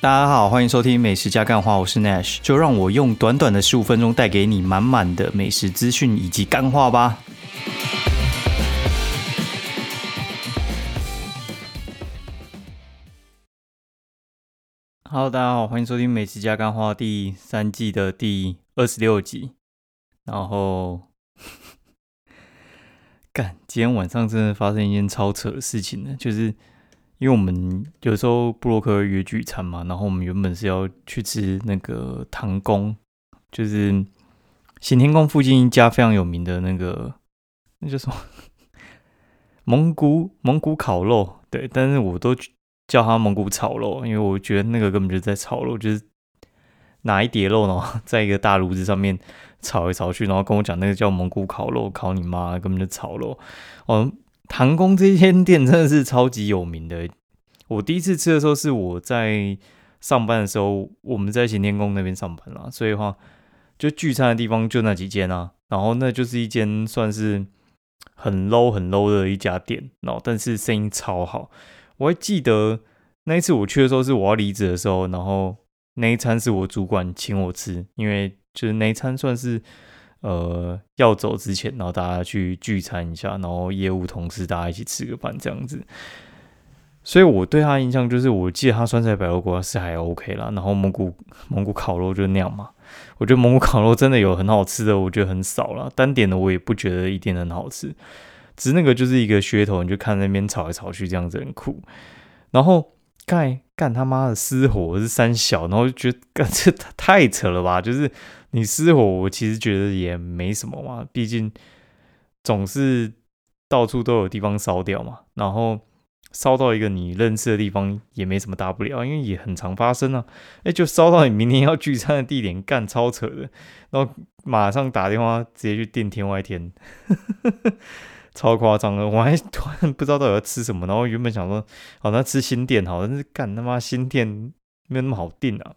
大家好，欢迎收听美食加干话，我是 Nash，就让我用短短的十五分钟带给你满满的美食资讯以及干话吧。Hello，大家好，欢迎收听美食加干话第三季的第二十六集。然后，干，今天晚上真的发生一件超扯的事情呢，就是因为我们有时候布洛克约聚餐嘛，然后我们原本是要去吃那个唐宫，就是行天宫附近一家非常有名的那个，那叫什么蒙古蒙古烤肉，对，但是我都叫它蒙古炒肉，因为我觉得那个根本就在炒肉，就是拿一碟肉呢，在一个大炉子上面。炒来炒去，然后跟我讲那个叫蒙古烤肉，烤你妈，根本就炒肉。哦，唐宫这间店真的是超级有名的。我第一次吃的时候是我在上班的时候，我们在行天宫那边上班啦，所以话就聚餐的地方就那几间啊。然后那就是一间算是很 low 很 low 的一家店，然后但是生意超好。我还记得那一次我去的时候是我要离职的时候，然后那一餐是我主管请我吃，因为。就是那一餐算是呃要走之前，然后大家去聚餐一下，然后业务同事大家一起吃个饭这样子。所以我对他印象就是，我记得他酸菜白肉锅是还 OK 啦，然后蒙古蒙古烤肉就那样嘛。我觉得蒙古烤肉真的有很好吃的，我觉得很少了。单点的我也不觉得一定很好吃，只是那个就是一个噱头，你就看那边炒来炒去这样子很酷。然后干干他妈的失火是三小，然后就觉得干 这太扯了吧，就是。你失火，我其实觉得也没什么嘛，毕竟总是到处都有地方烧掉嘛，然后烧到一个你认识的地方也没什么大不了，因为也很常发生啊。哎，就烧到你明天要聚餐的地点，干超扯的，然后马上打电话直接去订天外天，超夸张的。我还突然不知道到底要吃什么，然后原本想说，好，那吃新店好，但是干他妈新店没有那么好订啊。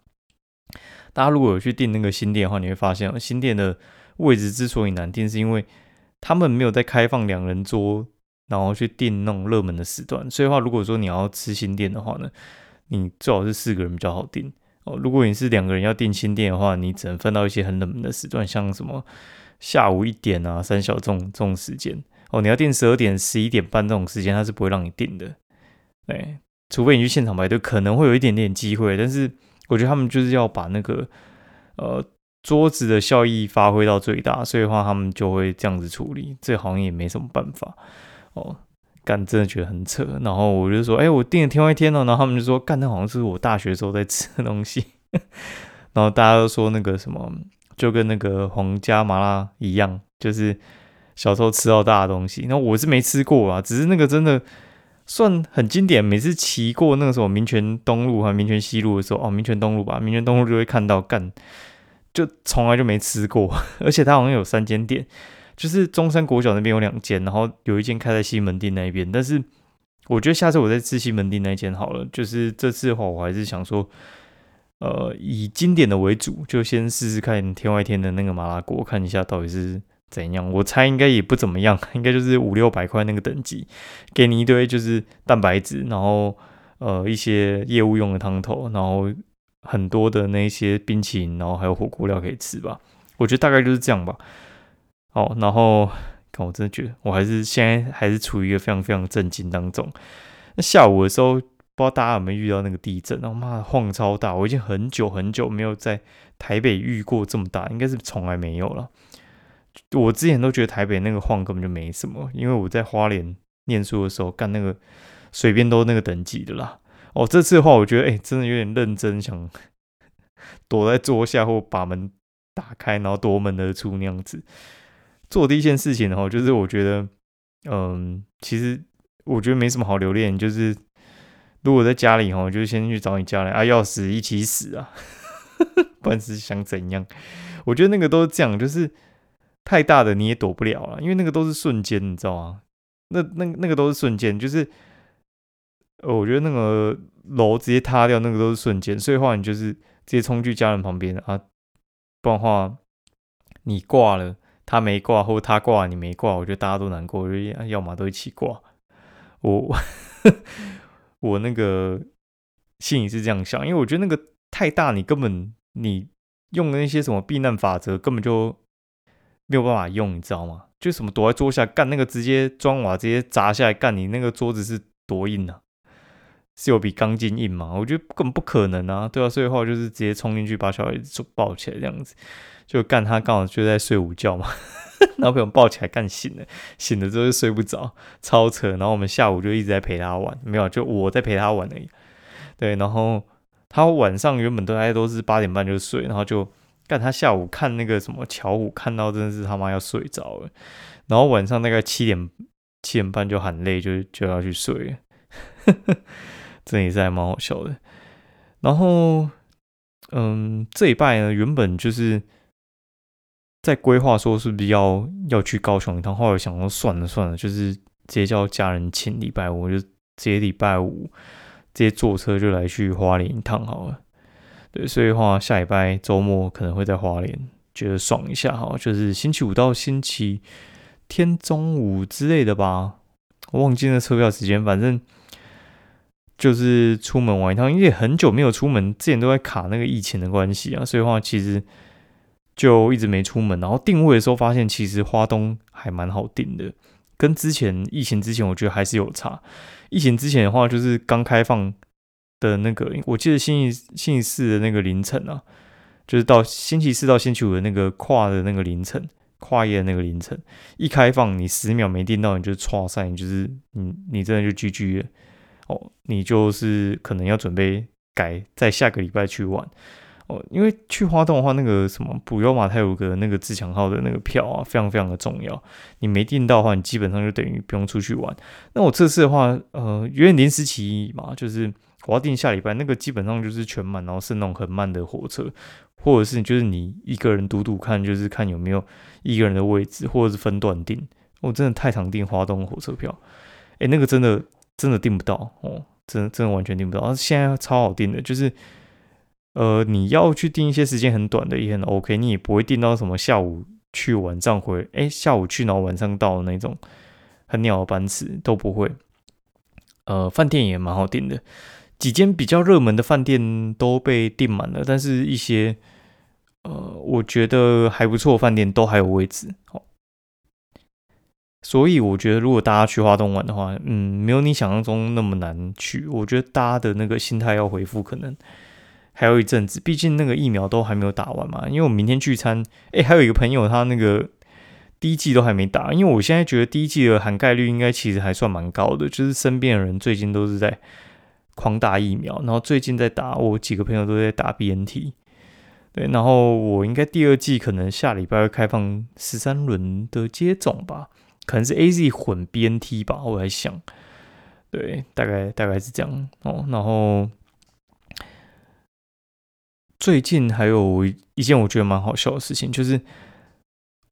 大家如果有去订那个新店的话，你会发现新店的位置之所以难订，是因为他们没有在开放两人桌，然后去订那种热门的时段。所以话，如果说你要吃新店的话呢，你最好是四个人比较好订哦。如果你是两个人要订新店的话，你只能分到一些很冷门的时段，像什么下午一点啊、三小这种这种时间哦。你要订十二点、十一点半这种时间，他是不会让你订的。哎，除非你去现场排队，可能会有一点点机会，但是。我觉得他们就是要把那个呃桌子的效益发挥到最大，所以的话他们就会这样子处理。这好像也没什么办法哦，干真的觉得很扯。然后我就说，哎，我订了天外天了，然后他们就说，干那好像是我大学时候在吃的东西。然后大家都说那个什么，就跟那个皇家麻辣一样，就是小时候吃到大的东西。那我是没吃过啊，只是那个真的。算很经典，每次骑过那个什么民权东路和民权西路的时候，哦，民权东路吧，民权东路就会看到干，就从来就没吃过，而且它好像有三间店，就是中山国小那边有两间，然后有一间开在西门町那边，但是我觉得下次我再吃西门町那间好了，就是这次的话，我还是想说，呃，以经典的为主，就先试试看天外天的那个麻辣锅，看一下到底是。怎样？我猜应该也不怎么样，应该就是五六百块那个等级，给你一堆就是蛋白质，然后呃一些业务用的汤头，然后很多的那些冰淇淋，然后还有火锅料可以吃吧。我觉得大概就是这样吧。好，然后看我真的觉得我还是现在还是处于一个非常非常震惊当中。那下午的时候，不知道大家有没有遇到那个地震？然后妈的晃超大，我已经很久很久没有在台北遇过这么大，应该是从来没有了。我之前都觉得台北那个晃根本就没什么，因为我在花莲念书的时候干那个随便都那个等级的啦。哦，这次的话，我觉得哎，真的有点认真，想 躲在桌下或把门打开，然后夺门而出那样子。做第一件事情的话，就是我觉得，嗯，其实我觉得没什么好留恋，就是如果在家里哈，就先去找你家人啊，要死一起死啊，不然是想怎样？我觉得那个都是这样，就是。太大的你也躲不了了，因为那个都是瞬间，你知道吗？那那那个都是瞬间，就是呃，我觉得那个楼直接塌掉，那个都是瞬间。所以话，你就是直接冲去家人旁边啊，不然话你挂了，他没挂，或者他挂你没挂，我觉得大家都难过，要么都一起挂。我 我那个心里是这样想，因为我觉得那个太大，你根本你用的那些什么避难法则根本就没有办法用，你知道吗？就什么躲在桌下干那个直接砖瓦直接砸下来干，你那个桌子是多硬啊？是有比钢筋硬吗？我觉得根本不可能啊，对啊，所以的话就是直接冲进去把小孩子抱起来这样子，就干他刚好就在睡午觉嘛。然后被我们抱起来干醒了，醒了之后就睡不着，超扯。然后我们下午就一直在陪他玩，没有，就我在陪他玩而已。对，然后他晚上原本都大都是八点半就睡，然后就干他下午看那个什么巧虎，看到真的是他妈要睡着了。然后晚上大概七点七点半就喊累，就就要去睡了。这也是还蛮好笑的。然后，嗯，这一拜呢，原本就是。在规划说是不是要要去高雄一趟，后来想说算了算了，就是直接叫家人请礼拜五，就直接礼拜五直接坐车就来去花莲一趟好了。对，所以话下礼拜周末可能会在花莲，觉得爽一下哈，就是星期五到星期天中午之类的吧，我忘记那车票时间，反正就是出门玩一趟，因为很久没有出门，之前都在卡那个疫情的关系啊，所以的话其实。就一直没出门，然后定位的时候发现，其实花东还蛮好定的，跟之前疫情之前我觉得还是有差。疫情之前的话，就是刚开放的那个，我记得星期星期四的那个凌晨啊，就是到星期四到星期五的那个跨的那个凌晨，跨夜的那个凌晨，一开放你十秒没订到，你就错赛，你就是你你真的就 GG 了哦，你就是可能要准备改在下个礼拜去玩哦。因为去花东的话，那个什么普悠马泰鲁格那个自强号的那个票啊，非常非常的重要。你没订到的话，你基本上就等于不用出去玩。那我这次的话，呃，有点临时起意嘛，就是我要订下礼拜，那个基本上就是全满，然后是那种很慢的火车，或者是就是你一个人赌赌看，就是看有没有一个人的位置，或者是分段订。我真的太常订花东火车票，哎，那个真的真的订不到哦，真的真的完全订不到。现在超好订的，就是。呃，你要去订一些时间很短的也很 OK，你也不会订到什么下午去晚上回，哎，下午去然后晚上到的那种很鸟的班次都不会。呃，饭店也蛮好订的，几间比较热门的饭店都被订满了，但是一些呃，我觉得还不错饭店都还有位置。好，所以我觉得如果大家去华东玩的话，嗯，没有你想象中那么难去。我觉得大家的那个心态要回复可能。还有一阵子，毕竟那个疫苗都还没有打完嘛。因为我明天聚餐，哎，还有一个朋友，他那个第一季都还没打。因为我现在觉得第一季的含盖率应该其实还算蛮高的，就是身边的人最近都是在狂打疫苗，然后最近在打，我几个朋友都在打 BNT。对，然后我应该第二季可能下礼拜会开放十三轮的接种吧，可能是 AZ 混 BNT 吧，我在想。对，大概大概是这样哦，然后。最近还有一件我觉得蛮好笑的事情，就是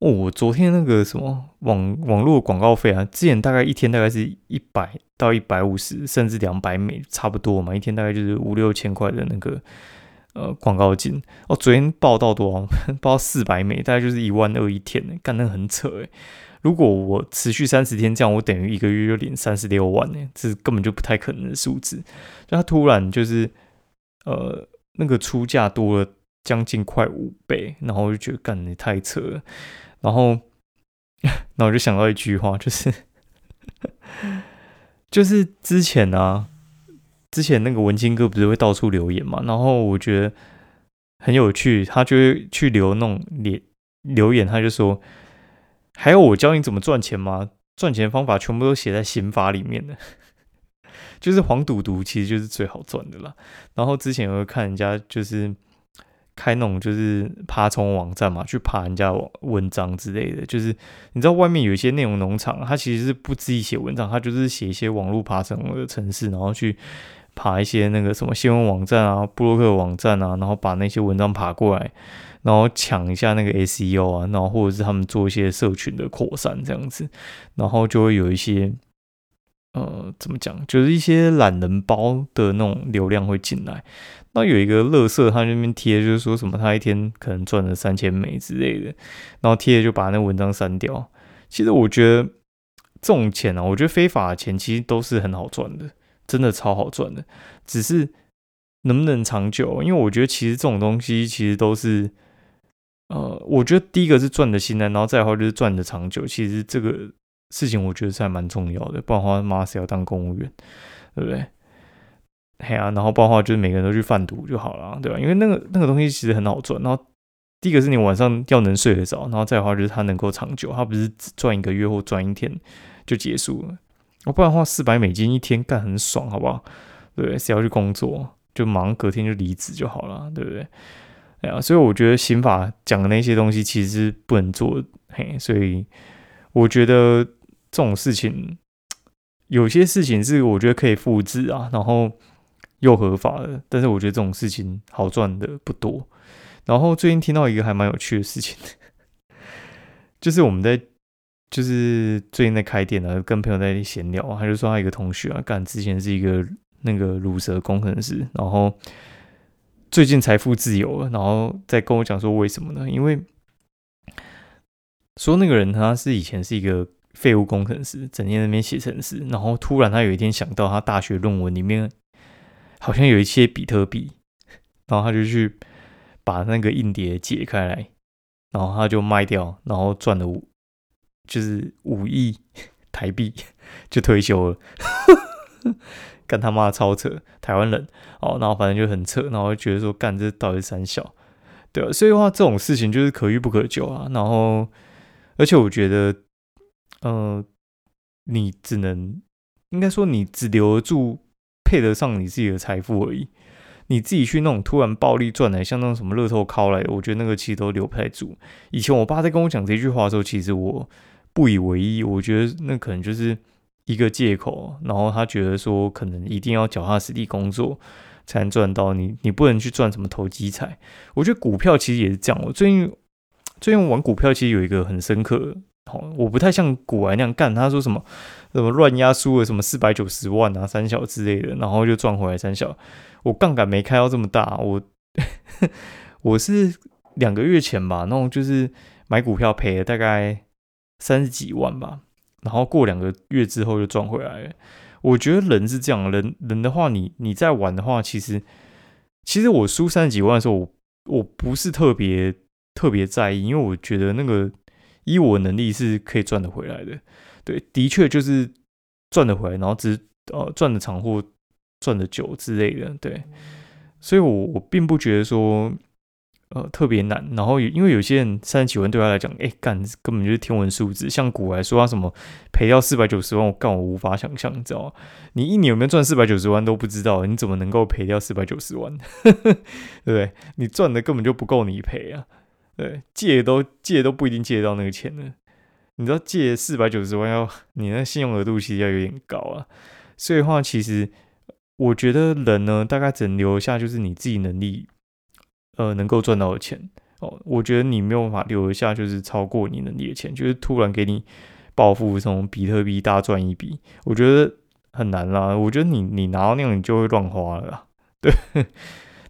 哦，我昨天那个什么网网络广告费啊，之前大概一天大概是一百到一百五十，甚至两百美，差不多嘛，一天大概就是五六千块的那个呃广告金。哦，昨天报到多少？报四百美，大概就是一万二一天呢，干那很扯诶。如果我持续三十天这样，我等于一个月就领三十六万呢，这根本就不太可能的数字。就他突然就是呃。那个出价多了将近快五倍，然后我就觉得干你太扯了，然后，那我就想到一句话，就是 就是之前啊，之前那个文青哥不是会到处留言嘛，然后我觉得很有趣，他就会去留那种留留言，他就说，还有我教你怎么赚钱吗？赚钱方法全部都写在刑法里面的。就是黄赌毒其实就是最好赚的啦。然后之前有看人家就是开那种就是爬虫网站嘛，去爬人家文章之类的。就是你知道外面有一些内容农场，他其实是不自己写文章，他就是写一些网络爬虫的城市，然后去爬一些那个什么新闻网站啊、布洛克网站啊，然后把那些文章爬过来，然后抢一下那个 SEO 啊，然后或者是他们做一些社群的扩散这样子，然后就会有一些。呃，怎么讲？就是一些懒人包的那种流量会进来。那有一个乐色，他那边贴，就是说什么他一天可能赚了三千美之类的，然后贴就把那文章删掉。其实我觉得这种钱啊，我觉得非法的钱其实都是很好赚的，真的超好赚的。只是能不能长久？因为我觉得其实这种东西其实都是，呃，我觉得第一个是赚的心安，然后再的话就是赚的长久。其实这个事情我觉得是还蛮重要的，不然的话妈是要当公务员，对不对？嘿啊，然后不然的话就是每个人都去贩毒就好了，对吧？因为那个那个东西其实很好赚。然后第一个是你晚上要能睡得着，然后再的话就是它能够长久，它不是只赚一个月或赚一天就结束了。我不然的话四百美金一天干很爽，好不好？对，谁要去工作？就忙，隔天就离职就好了，对不对？哎呀，所以我觉得刑法讲的那些东西其实是不能做，嘿，所以我觉得这种事情，有些事情是我觉得可以复制啊，然后又合法的，但是我觉得这种事情好赚的不多。然后最近听到一个还蛮有趣的事情，就是我们在就是最近在开店啊，跟朋友在闲聊，他就说他一个同学啊，干之前是一个。那个乳蛇工程师，然后最近财富自由了，然后再跟我讲说为什么呢？因为说那个人他是以前是一个废物工程师，整天在那边写程式，然后突然他有一天想到他大学论文里面好像有一些比特币，然后他就去把那个硬碟解开来，然后他就卖掉，然后赚了五就是五亿台币就退休了。干他妈超扯，台湾人哦，然后反正就很扯，然后觉得说干这到底三小，对啊，所以的话这种事情就是可遇不可求啊。然后，而且我觉得，呃，你只能应该说你只留得住配得上你自己的财富而已。你自己去那种突然暴力赚来，像那种什么乐透靠来，我觉得那个其实都留不太住。以前我爸在跟我讲这句话的时候，其实我不以为意，我觉得那可能就是。一个借口，然后他觉得说，可能一定要脚踏实地工作才能赚到你，你不能去赚什么投机财。我觉得股票其实也是这样。我最近最近玩股票，其实有一个很深刻，好，我不太像股玩那样干。他说什么什么乱压输了什么四百九十万啊三小之类的，然后就赚回来三小。我杠杆没开到这么大，我 我是两个月前吧，那种就是买股票赔了大概三十几万吧。然后过两个月之后就赚回来了。我觉得人是这样，人人的话，你你在玩的话，其实其实我输三十几万的时候，我我不是特别特别在意，因为我觉得那个以我能力是可以赚得回来的。对，的确就是赚得回来，然后只呃赚的长或赚的久之类的。对，所以我我并不觉得说。呃，特别难。然后因为有些人三十几万对他来讲，哎，干根本就是天文数字。像古来说，他什么赔掉四百九十万，我干我无法想象，你知道吗？你一年有没有赚四百九十万都不知道，你怎么能够赔掉四百九十万？对 不对？你赚的根本就不够你赔啊！对，借都借都不一定借到那个钱呢。你知道借四百九十万要 你那信用额度其实要有点高啊。所以话，其实我觉得人呢，大概只能留下就是你自己能力。呃，能够赚到的钱哦，我觉得你没有办法留下，就是超过你能力的钱，就是突然给你暴富，从比特币大赚一笔，我觉得很难啦。我觉得你你拿到那样，你就会乱花了。对，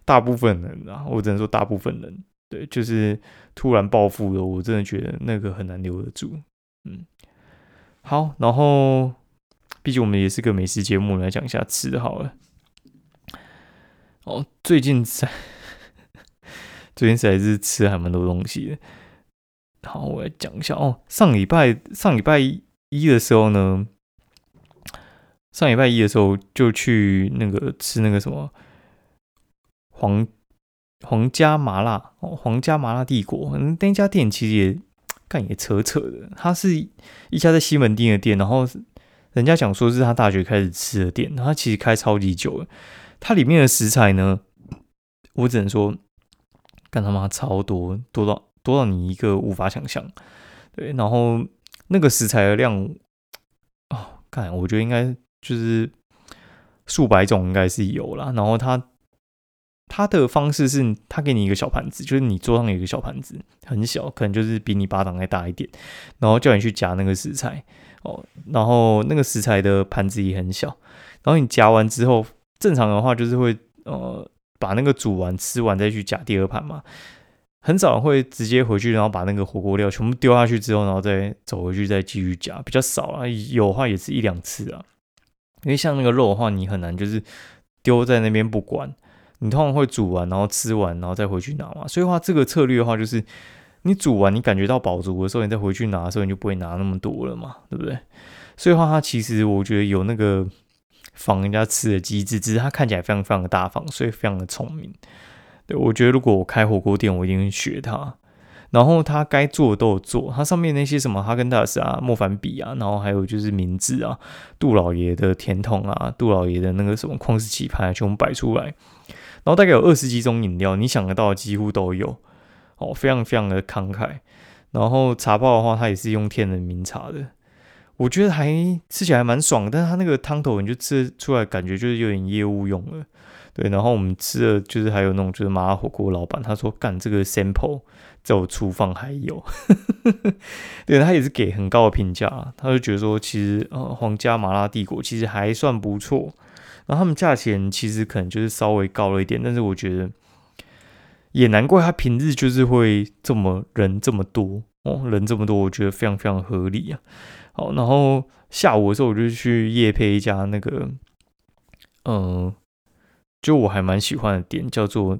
大部分人啊，我只能说大部分人，对，就是突然暴富了，我真的觉得那个很难留得住。嗯，好，然后毕竟我们也是个美食节目，来讲一下吃好了。哦，最近在。最近在是吃还蛮多东西的，好，我来讲一下哦。上礼拜上礼拜一的时候呢，上礼拜一的时候就去那个吃那个什么黄皇家麻辣哦，皇家麻辣帝国。那家店其实也干也扯扯的，它是一家在西门町的店，然后人家讲说是他大学开始吃的店，他其实开超级久了。它里面的食材呢，我只能说。干他妈超多，多到多到你一个无法想象，对，然后那个食材的量，哦，干，我觉得应该就是数百种应该是有啦。然后他他的方式是，他给你一个小盘子，就是你桌上有一个小盘子，很小，可能就是比你巴掌还大一点，然后叫你去夹那个食材，哦，然后那个食材的盘子也很小，然后你夹完之后，正常的话就是会呃。把那个煮完吃完再去夹第二盘嘛，很少会直接回去，然后把那个火锅料全部丢下去之后，然后再走回去再继续夹，比较少啊。有的话也是一两次啊。因为像那个肉的话，你很难就是丢在那边不管，你通常会煮完，然后吃完，然后再回去拿嘛。所以话这个策略的话，就是你煮完，你感觉到饱足的时候，你再回去拿的时候，你就不会拿那么多了嘛，对不对？所以话，它其实我觉得有那个防人家吃的机制，只是它看起来非常非常的大方，所以非常的聪明。对我觉得，如果我开火锅店，我一定会学它。然后他该做的都有做，它上面那些什么哈根达斯啊、莫凡比啊，然后还有就是名字啊、杜老爷的甜筒啊、杜老爷的那个什么旷世奇牌，全部摆出来。然后大概有二十几种饮料，你想得到几乎都有，哦，非常非常的慷慨。然后茶包的话，它也是用天人名茶的，我觉得还吃起来蛮爽，但是它那个汤头你就吃出来感觉就是有点业务用了。对，然后我们吃的就是还有那种就是麻辣火锅老板，他说干这个 sample 在我厨房还有，对他也是给很高的评价，他就觉得说其实呃皇家麻辣帝国其实还算不错，然后他们价钱其实可能就是稍微高了一点，但是我觉得也难怪他平日就是会这么人这么多哦，人这么多，我觉得非常非常合理啊。好，然后下午的时候我就去夜配一家那个嗯。就我还蛮喜欢的店，叫做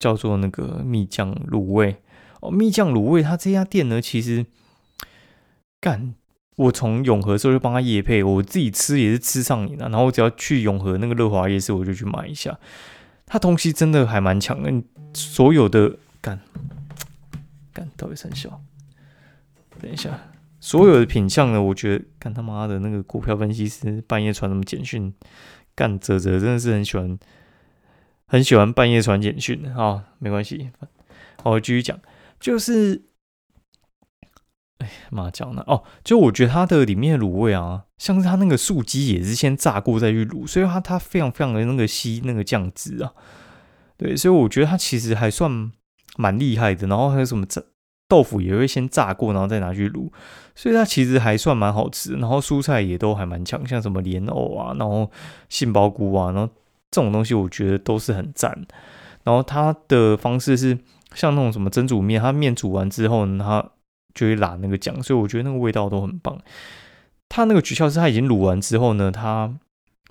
叫做那个蜜酱卤味哦。蜜酱卤味，它这家店呢，其实干我从永和时候就帮他夜配，我自己吃也是吃上瘾了。然后我只要去永和那个乐华夜市，我就去买一下。他东西真的还蛮强的，所有的 干干到底生效。等一下，所有的品相呢，我觉得干他妈的那个股票分析师半夜传什么简讯。干泽泽真的是很喜欢，很喜欢半夜传简讯的啊，没关系，我继续讲，就是，哎妈讲呢哦，就我觉得它的里面的卤味啊，像是它那个素鸡也是先炸过再去卤，所以它它非常非常的那个吸那个酱汁啊，对，所以我觉得它其实还算蛮厉害的，然后还有什么炸豆腐也会先炸过，然后再拿去卤。所以它其实还算蛮好吃，然后蔬菜也都还蛮强，像什么莲藕啊，然后杏鲍菇啊，然后这种东西我觉得都是很赞。然后它的方式是像那种什么蒸煮面，它面煮完之后呢，它就会拉那个酱，所以我觉得那个味道都很棒。它那个诀窍是它已经卤完之后呢，它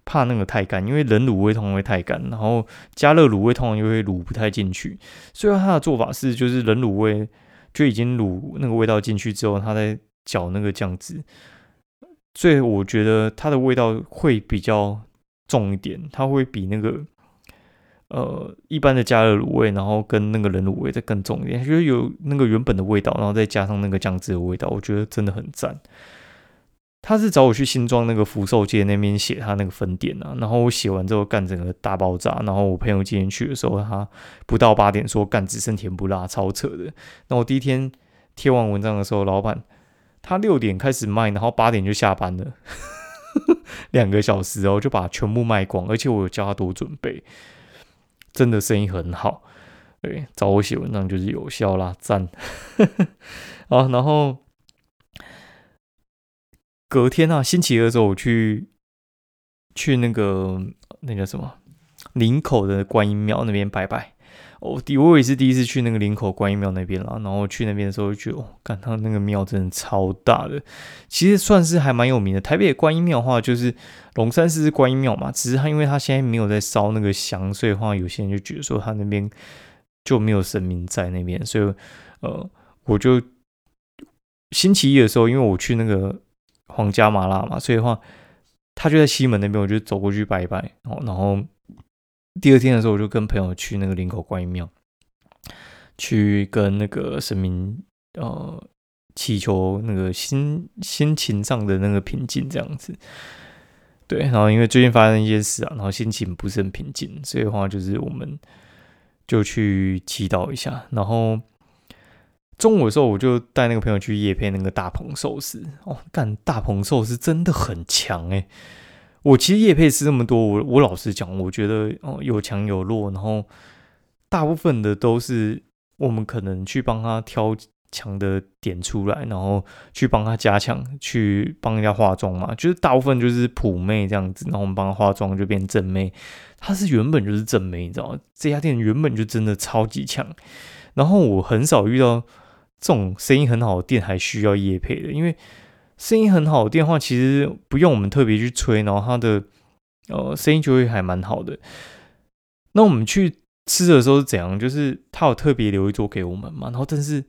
怕那个太干，因为冷卤味通常会太干，然后加热卤味通常又会卤不太进去。所以它的做法是，就是冷卤味就已经卤那个味道进去之后，它在搅那个酱汁，所以我觉得它的味道会比较重一点，它会比那个呃一般的加热卤味，然后跟那个冷卤味再更重一点，就是有那个原本的味道，然后再加上那个酱汁的味道，我觉得真的很赞。他是找我去新庄那个福寿街那边写他那个分店啊，然后我写完之后干整个大爆炸，然后我朋友今天去的时候，他不到八点说干只剩甜不辣，超扯的。那我第一天贴完文章的时候，老板。他六点开始卖，然后八点就下班了，两个小时哦，就把全部卖光。而且我有叫他多准备，真的生意很好。对，找我写文章就是有效啦，赞。啊，然后隔天啊，星期二的时候我去去那个那叫什么林口的观音庙那边拜拜。我第我也是第一次去那个林口观音庙那边啦，然后去那边的时候就觉得，哦，看他那个庙真的超大的，其实算是还蛮有名的。台北的观音庙的话，就是龙山寺是观音庙嘛，只是他因为他现在没有在烧那个香，所以的话有些人就觉得说他那边就没有神明在那边，所以呃，我就星期一的时候，因为我去那个皇家麻辣嘛，所以的话他就在西门那边，我就走过去拜一拜，然后。第二天的时候，我就跟朋友去那个林口观音庙，去跟那个神明呃祈求那个心心情上的那个平静，这样子。对，然后因为最近发生一些事啊，然后心情不是很平静，所以的话就是我们就去祈祷一下。然后中午的时候，我就带那个朋友去夜配那个大鹏寿司哦，干大鹏寿司真的很强诶。我其实叶配吃这么多，我我老实讲，我觉得哦有强有弱，然后大部分的都是我们可能去帮他挑强的点出来，然后去帮他加强，去帮人家化妆嘛，就是大部分就是普妹这样子，然后我们帮他化妆就变正妹，她是原本就是正妹，你知道吗？这家店原本就真的超级强，然后我很少遇到这种生意很好的店还需要叶配的，因为。声音很好的电话，其实不用我们特别去吹，然后它的呃声音就会还蛮好的。那我们去吃的时候是怎样？就是他有特别留一桌给我们嘛，然后但是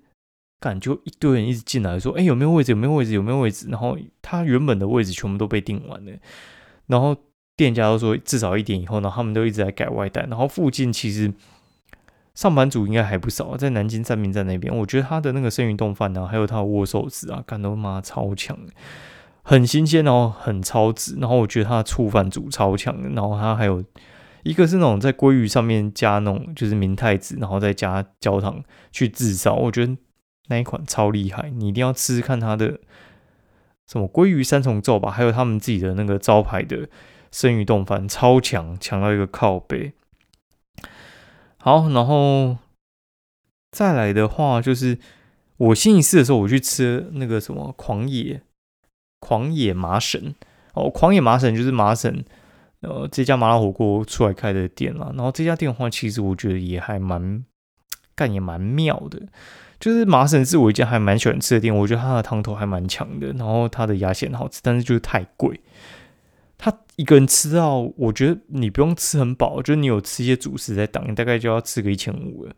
感觉一堆人一直进来说，哎，有没有位置？有没有位置？有没有位置？然后他原本的位置全部都被订完了，然后店家都说至少一点以后，呢，他们都一直在改外带，然后附近其实。上班族应该还不少，在南京站民站那边，我觉得他的那个生鱼冻饭呢，还有他的握寿司啊，感都妈超强，很新鲜哦，很超值。然后我觉得他的醋饭煮超强，然后他还有一个是那种在鲑鱼上面加那种就是明太子，然后再加焦糖去炙烧，我觉得那一款超厉害，你一定要吃吃看他的什么鲑鱼三重奏吧，还有他们自己的那个招牌的生鱼冻饭，超强，强到一个靠背。好，然后再来的话，就是我星期四的时候，我去吃那个什么狂野狂野麻省哦，狂野麻省就是麻省呃这家麻辣火锅出来开的店啦。然后这家店的话，其实我觉得也还蛮干也蛮妙的，就是麻省是我一家还蛮喜欢吃的店，我觉得它的汤头还蛮强的，然后它的鸭血好吃，但是就是太贵。他一个人吃到，我觉得你不用吃很饱，就是你有吃一些主食在挡，你大概就要吃个一千五了。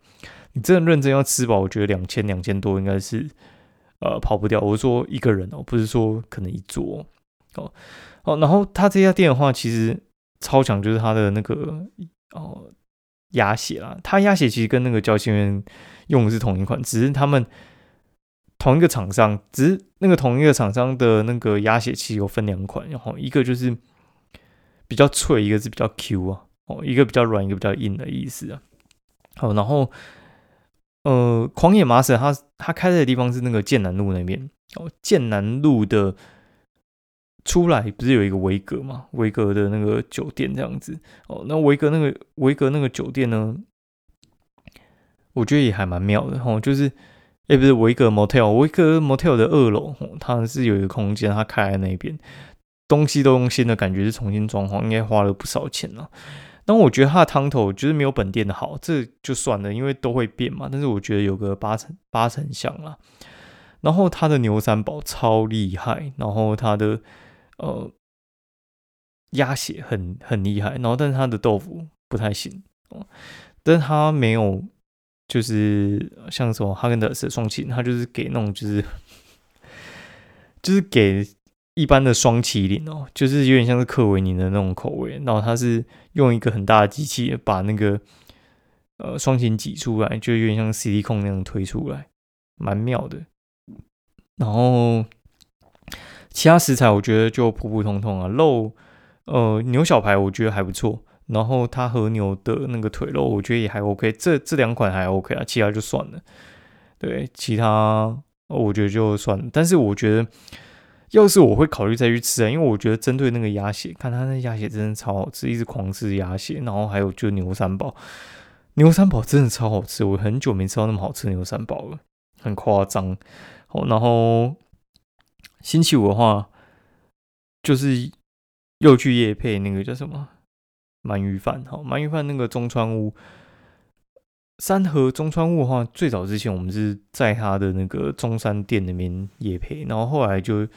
你真的认真要吃饱，我觉得两千两千多应该是呃跑不掉。我说一个人哦，不是说可能一桌哦哦。然后他这家店的话，其实超强，就是他的那个哦鸭血啦。他鸭血其实跟那个交心园用的是同一款，只是他们同一个厂商，只是那个同一个厂商的那个鸭血器有分两款，然后一个就是。比较脆，一个是比较 Q 啊，哦，一个比较软，一个比较硬的意思啊。好，然后呃，狂野麻省，它它开的地方是那个剑南路那边哦，剑南路的出来不是有一个维格嘛？维格的那个酒店这样子哦，那维格那个维格那个酒店呢，我觉得也还蛮妙的哦，就是哎，不是维格 motel，维格 motel 的二楼，它是有一个空间，它开在那边。东西都用新的感觉是重新装潢，应该花了不少钱了。但我觉得它的汤头就是没有本店的好，这就算了，因为都会变嘛。但是我觉得有个八成八成像了。然后它的牛三宝超厉害，然后它的呃鸭血很很厉害，然后但是它的豆腐不太行哦。但是它没有就是像什么哈根达斯双擎，它就是给那种就是 就是给。一般的双麒麟哦，就是有点像是克维尼的那种口味，然后它是用一个很大的机器把那个呃双擎挤出来，就有点像 CD 控那样推出来，蛮妙的。然后其他食材我觉得就普普通通啊，肉呃牛小排我觉得还不错，然后它和牛的那个腿肉我觉得也还 OK，这这两款还 OK 啊，其他就算了。对，其他我觉得就算，但是我觉得。要是我会考虑再去吃啊，因为我觉得针对那个鸭血，看他那鸭血真的超好吃，一直狂吃鸭血，然后还有就牛三宝，牛三宝真的超好吃，我很久没吃到那么好吃的牛三宝了，很夸张。好，然后星期五的话，就是又去夜配那个叫什么鳗鱼饭，好，鳗鱼饭那个中川屋。三河中川屋的话，最早之前我们是在他的那个中山店那边夜配，然后后来就。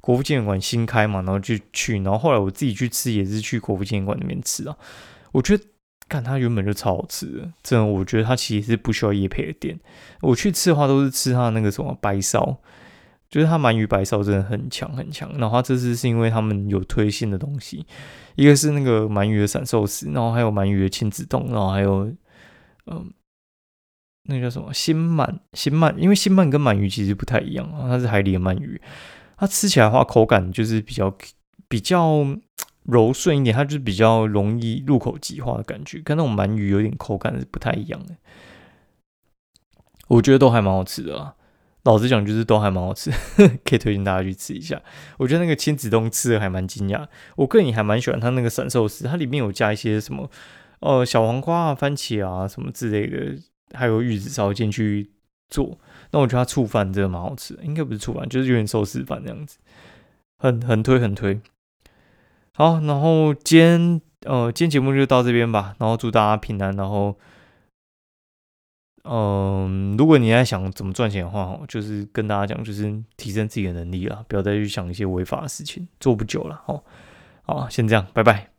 国父纪念馆新开嘛，然后就去，然后后来我自己去吃，也是去国父纪念馆那边吃啊。我觉得，看它原本就超好吃的，真的，我觉得它其实是不需要夜配的店。我去吃的话，都是吃它那个什么白烧，就是它鳗鱼白烧真的很强很强。然后这次是因为他们有推新的东西，一个是那个鳗鱼的散寿司，然后还有鳗鱼的亲子冻，然后还有嗯，那个叫什么新鳗新鳗，因为新鳗跟鳗鱼其实不太一样啊，它是海里的鳗鱼。它吃起来的话，口感就是比较比较柔顺一点，它就是比较容易入口即化的感觉，跟那种鳗鱼有点口感是不太一样的。我觉得都还蛮好吃的啊，老实讲就是都还蛮好吃，可以推荐大家去吃一下。我觉得那个亲子冻吃的还蛮惊讶，我个人也还蛮喜欢它那个散寿司，它里面有加一些什么呃小黄瓜啊、番茄啊什么之类的，还有玉子烧进去做。那我觉得它醋饭真的蛮好吃的，应该不是醋饭，就是有点寿司饭那样子，很很推很推。好，然后今天呃今天节目就到这边吧，然后祝大家平安。然后，嗯，如果你在想怎么赚钱的话，就是跟大家讲，就是提升自己的能力啦，不要再去想一些违法的事情，做不久了。好，好，先这样，拜拜。